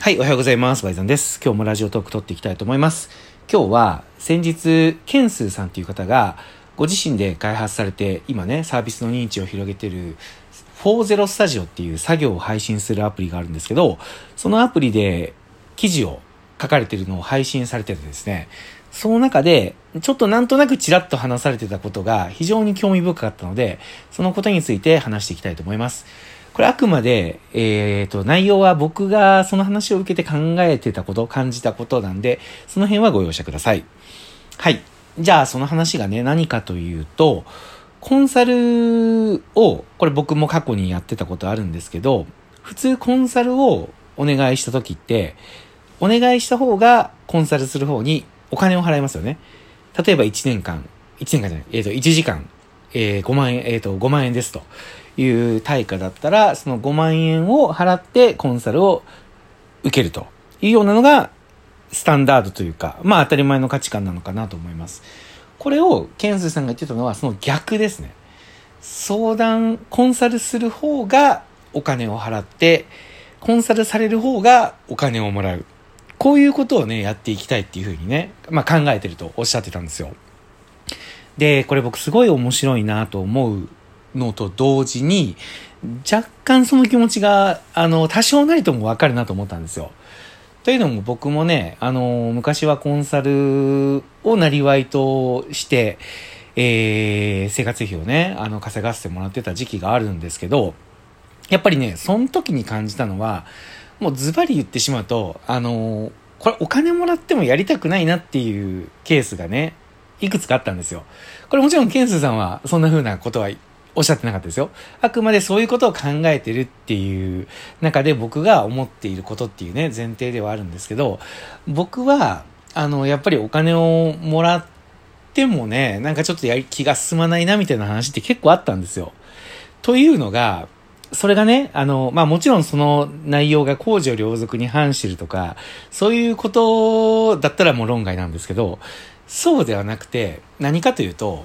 はい、おはようございます。バイザンです。今日もラジオトーク撮っていきたいと思います。今日は先日、ケンスーさんという方がご自身で開発されて今ね、サービスの認知を広げてる40スタジオっていう作業を配信するアプリがあるんですけど、そのアプリで記事を書かれてるのを配信されててですね、その中で、ちょっとなんとなくちらっと話されてたことが非常に興味深かったので、そのことについて話していきたいと思います。これあくまで、えっ、と、内容は僕がその話を受けて考えてたこと、感じたことなんで、その辺はご容赦ください。はい。じゃあ、その話がね、何かというと、コンサルを、これ僕も過去にやってたことあるんですけど、普通コンサルをお願いした時って、お願いした方がコンサルする方にお金を払いますよね。例えば1年間、1年間じゃない、えっ、と、1時間、えー5万円、えっ、と、5万円ですという対価だったら、その5万円を払ってコンサルを受けるというようなのが、スタンダードというか、まあ当たり前の価値観なのかなと思います。これを、ケンスさんが言ってたのは、その逆ですね。相談、コンサルする方がお金を払って、コンサルされる方がお金をもらう。こういうことをね、やっていきたいっていうふうにね、まあ考えてるとおっしゃってたんですよ。で、これ僕すごい面白いなと思うのと同時に、若干その気持ちが、あの、多少なりともわかるなと思ったんですよ。というのも僕もね、あの、昔はコンサルをなりわいとして、えー、生活費をね、あの、稼がせてもらってた時期があるんですけど、やっぱりね、その時に感じたのは、もうズバリ言ってしまうと、あのこれお金もらってもやりたくないなっていうケースがね、いくつかあったんですよ。これもちろんケンスさんはそんな風なことはおっしゃってなかったですよ。あくまでそういうことを考えてるっていう中で僕が思っていることっていうね、前提ではあるんですけど、僕は、あの、やっぱりお金をもらってもね、なんかちょっとやり気が進まないなみたいな話って結構あったんですよ。というのが、それがね、あの、まあもちろんその内容が公序良俗に反してるとか、そういうことだったらもう論外なんですけど、そうではなくて、何かというと、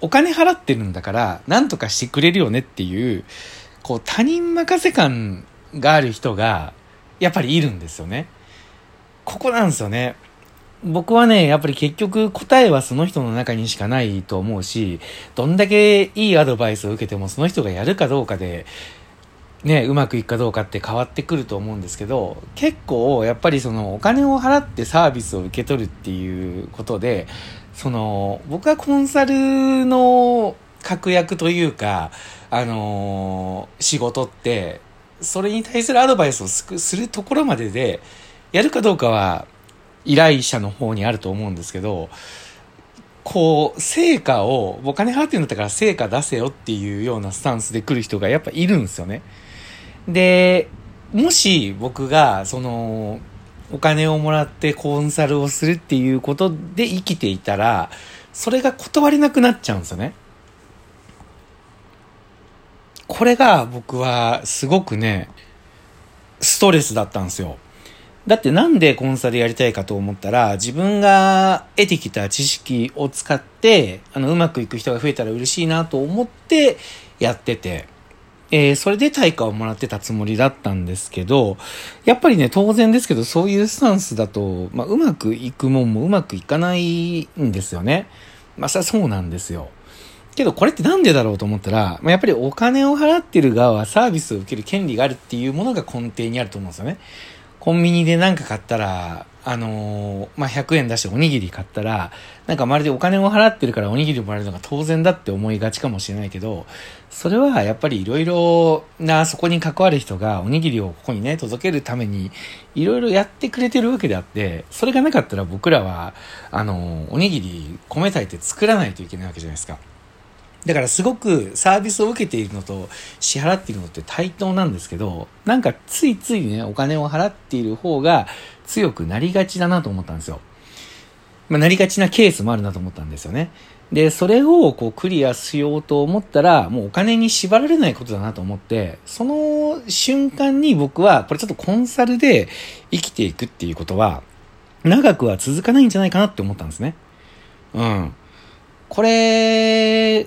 お金払ってるんだから、なんとかしてくれるよねっていう、こう他人任せ感がある人が、やっぱりいるんですよね。ここなんですよね。僕はね、やっぱり結局答えはその人の中にしかないと思うし、どんだけいいアドバイスを受けてもその人がやるかどうかで、ね、うまくいくかどうかって変わってくると思うんですけど、結構やっぱりそのお金を払ってサービスを受け取るっていうことで、その僕はコンサルの確約というか、あのー仕事って、それに対するアドバイスをするところまでで、やるかどうかは依頼者の方にあると思うんですけど、こう、成果を、お金払ってるんだったから成果出せよっていうようなスタンスで来る人がやっぱいるんですよね。で、もし僕が、その、お金をもらってコンサルをするっていうことで生きていたら、それが断れなくなっちゃうんですよね。これが僕はすごくね、ストレスだったんですよ。だってなんでコンサルやりたいかと思ったら、自分が得てきた知識を使って、あの、うまくいく人が増えたら嬉しいなと思ってやってて、えーそれで対価をもらってたつもりだったんですけど、やっぱりね、当然ですけど、そういうスタンスだと、まあ、うまくいくもんもうまくいかないんですよね。まあ、そうなんですよ。けどこれってなんでだろうと思ったら、まあ、やっぱりお金を払ってる側はサービスを受ける権利があるっていうものが根底にあると思うんですよね。コンビニで何か買ったら、あのーまあ、100円出しておにぎり買ったら、なんかまるでお金を払ってるからおにぎりもらえるのが当然だって思いがちかもしれないけど、それはやっぱりいろいろな、そこに関わる人がおにぎりをここにね、届けるために、いろいろやってくれてるわけであって、それがなかったら僕らは、あのーおにぎり米炊いて作らないといけないわけじゃないですか。だからすごくサービスを受けているのと支払っているのって対等なんですけど、なんかついついね、お金を払っている方が強くなりがちだなと思ったんですよ。まあ、なりがちなケースもあるなと思ったんですよね。で、それをこうクリアしようと思ったら、もうお金に縛られないことだなと思って、その瞬間に僕は、これちょっとコンサルで生きていくっていうことは、長くは続かないんじゃないかなって思ったんですね。うん。これ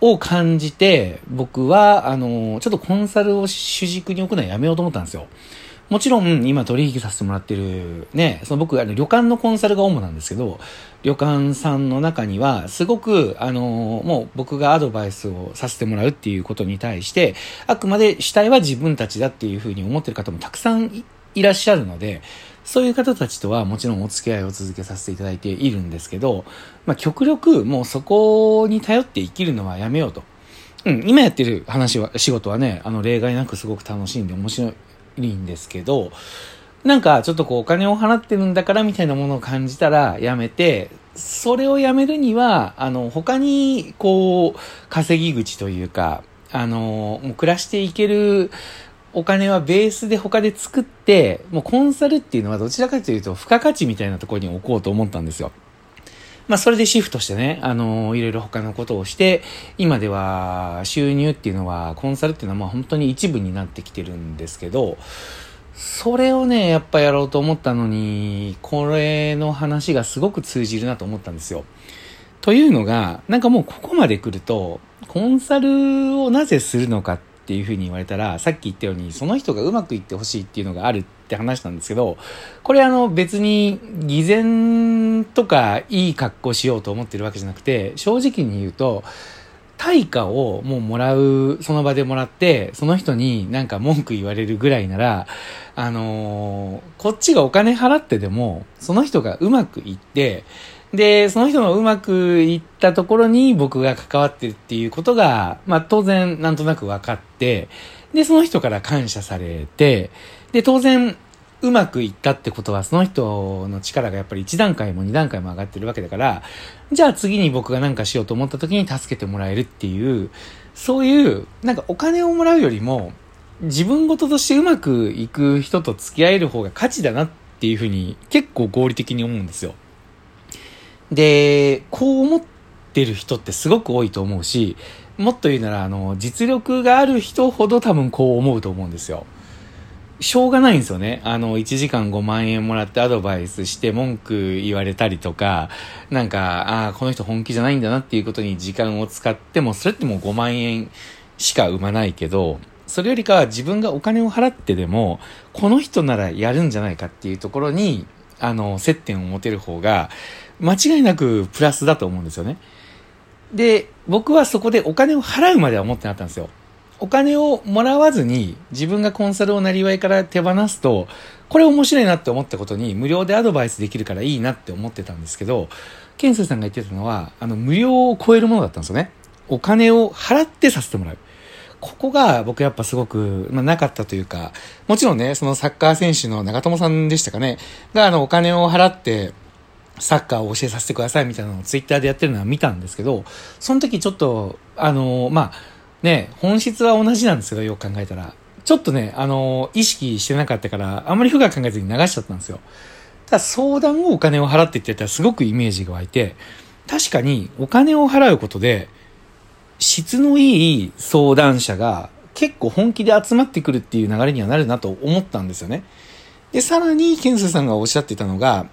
を感じて、僕は、あの、ちょっとコンサルを主軸に置くのはやめようと思ったんですよ。もちろん今取引させてもらってるね、その僕あの旅館のコンサルが主なんですけど、旅館さんの中にはすごくあのもう僕がアドバイスをさせてもらうっていうことに対して、あくまで主体は自分たちだっていうふうに思ってる方もたくさんいらっしゃるので、そういう方たちとはもちろんお付き合いを続けさせていただいているんですけど、まあ極力もうそこに頼って生きるのはやめようと。うん、今やってる話は、仕事はね、あの例外なくすごく楽しいんで面白いんですけど、なんかちょっとこうお金を払ってるんだからみたいなものを感じたらやめて、それをやめるには、あの、他にこう、稼ぎ口というか、あの、もう暮らしていけるお金はベースで他で作って、もうコンサルっていうのはどちらかというと付加価値みたいなところに置こうと思ったんですよ。まあ、それでシフトしてね、あのいろいろ他のことをして、今では収入っていうのは、コンサルっていうのはまあ本当に一部になってきてるんですけど、それをね、やっぱやろうと思ったのに、これの話がすごく通じるなと思ったんですよ。というのが、なんかもうここまで来ると、コンサルをなぜするのかっていうふうに言われたら、さっき言ったように、その人がうまくいってほしいっていうのがあるって話したんですけど、これあの別に偽善とかいい格好しようと思ってるわけじゃなくて、正直に言うと、対価をもうもらう、その場でもらって、その人になんか文句言われるぐらいなら、あのー、こっちがお金払ってでも、その人がうまくいって、で、その人のうまくいったところに僕が関わってるっていうことが、まあ当然なんとなく分かって、で、その人から感謝されて、で、当然うまくいったってことは、その人の力がやっぱり1段階も2段階も上がってるわけだから、じゃあ次に僕が何かしようと思った時に助けてもらえるっていう、そういう、なんかお金をもらうよりも、自分事としてうまくいく人と付き合える方が価値だなっていうふうに結構合理的に思うんですよ。で、こう思ってる人ってすごく多いと思うし、もっと言うなら、あの、実力がある人ほど多分こう思うと思うんですよ。しょうがないんですよね。あの、1時間5万円もらってアドバイスして文句言われたりとか、なんか、ああ、この人本気じゃないんだなっていうことに時間を使っても、それってもう5万円しか生まないけど、それよりかは自分がお金を払ってでも、この人ならやるんじゃないかっていうところに、あの、接点を持てる方が、間違いなくプラスだと思うんですよね。で、僕はそこでお金を払うまでは思ってなかったんですよ。お金をもらわずに自分がコンサルをなりわいから手放すと、これ面白いなって思ったことに無料でアドバイスできるからいいなって思ってたんですけど、ケンスさんが言ってたのは、あの、無料を超えるものだったんですよね。お金を払ってさせてもらう。ここが僕やっぱすごく、まあ、なかったというか、もちろんね、そのサッカー選手の長友さんでしたかね、があのお金を払って、サッカーを教えさせてくださいみたいなのをツイッターでやってるのは見たんですけど、その時ちょっと、あの、まあ、ね、本質は同じなんですけど、よく考えたら。ちょっとね、あの、意識してなかったから、あんまり深く考えずに流しちゃったんですよ。ただ相談をお金を払ってって言ったらすごくイメージが湧いて、確かにお金を払うことで、質のいい相談者が結構本気で集まってくるっていう流れにはなるなと思ったんですよね。で、さらに、ケンスさんがおっしゃってたのが、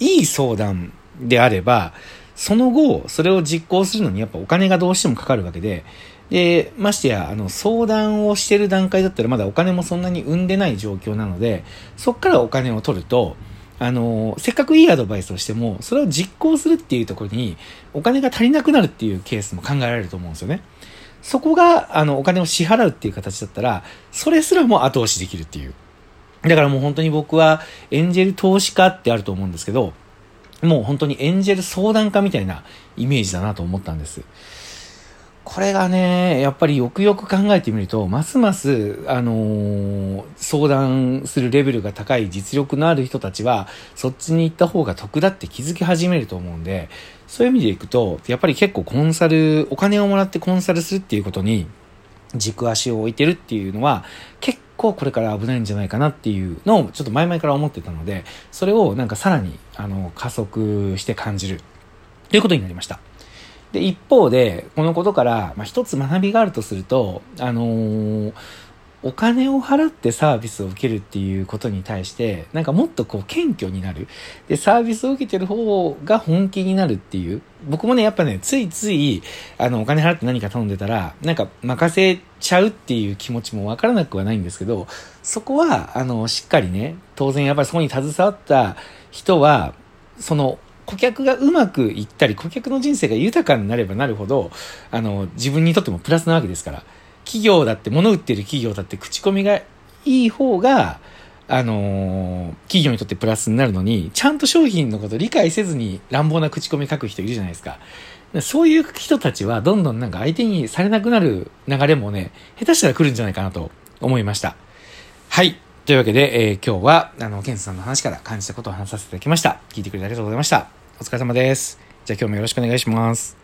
いい相談であれば、その後、それを実行するのにやっぱお金がどうしてもかかるわけで、で、ましてや、あの、相談をしてる段階だったらまだお金もそんなに生んでない状況なので、そっからお金を取ると、あの、せっかくいいアドバイスをしても、それを実行するっていうところに、お金が足りなくなるっていうケースも考えられると思うんですよね。そこが、あの、お金を支払うっていう形だったら、それすらも後押しできるっていう。だからもう本当に僕は、エンジェル投資家ってあると思うんですけど、もう本当にエンジェル相談家みたいなイメージだなと思ったんです。これがね、やっぱりよくよく考えてみると、ますます、あのー、相談するレベルが高い実力のある人たちは、そっちに行った方が得だって気づき始めると思うんで、そういう意味でいくと、やっぱり結構コンサル、お金をもらってコンサルするっていうことに、軸足を置いてるっていうのは、結構これから危ないんじゃないかなっていうのを、ちょっと前々から思ってたので、それをなんかさらに、あの、加速して感じる、ということになりました。で、一方で、このことから、まあ、一つ学びがあるとすると、あのー、お金を払ってサービスを受けるっていうことに対して、なんかもっとこう謙虚になる。で、サービスを受けてる方が本気になるっていう。僕もね、やっぱね、ついつい、あの、お金払って何か頼んでたら、なんか任せちゃうっていう気持ちもわからなくはないんですけど、そこは、あの、しっかりね、当然やっぱりそこに携わった人は、その、顧客がうまくいったり、顧客の人生が豊かになればなるほど、あの、自分にとってもプラスなわけですから。企業だって、物売ってる企業だって口コミがいい方が、あのー、企業にとってプラスになるのに、ちゃんと商品のこと理解せずに乱暴な口コミ書く人いるじゃないですか。そういう人たちはどんどんなんか相手にされなくなる流れもね、下手したら来るんじゃないかなと思いました。はい。というわけで、えー、今日は、あの、ケンスさんの話から感じたことを話させていただきました。聞いてくれてありがとうございました。お疲れ様です。じゃあ今日もよろしくお願いします。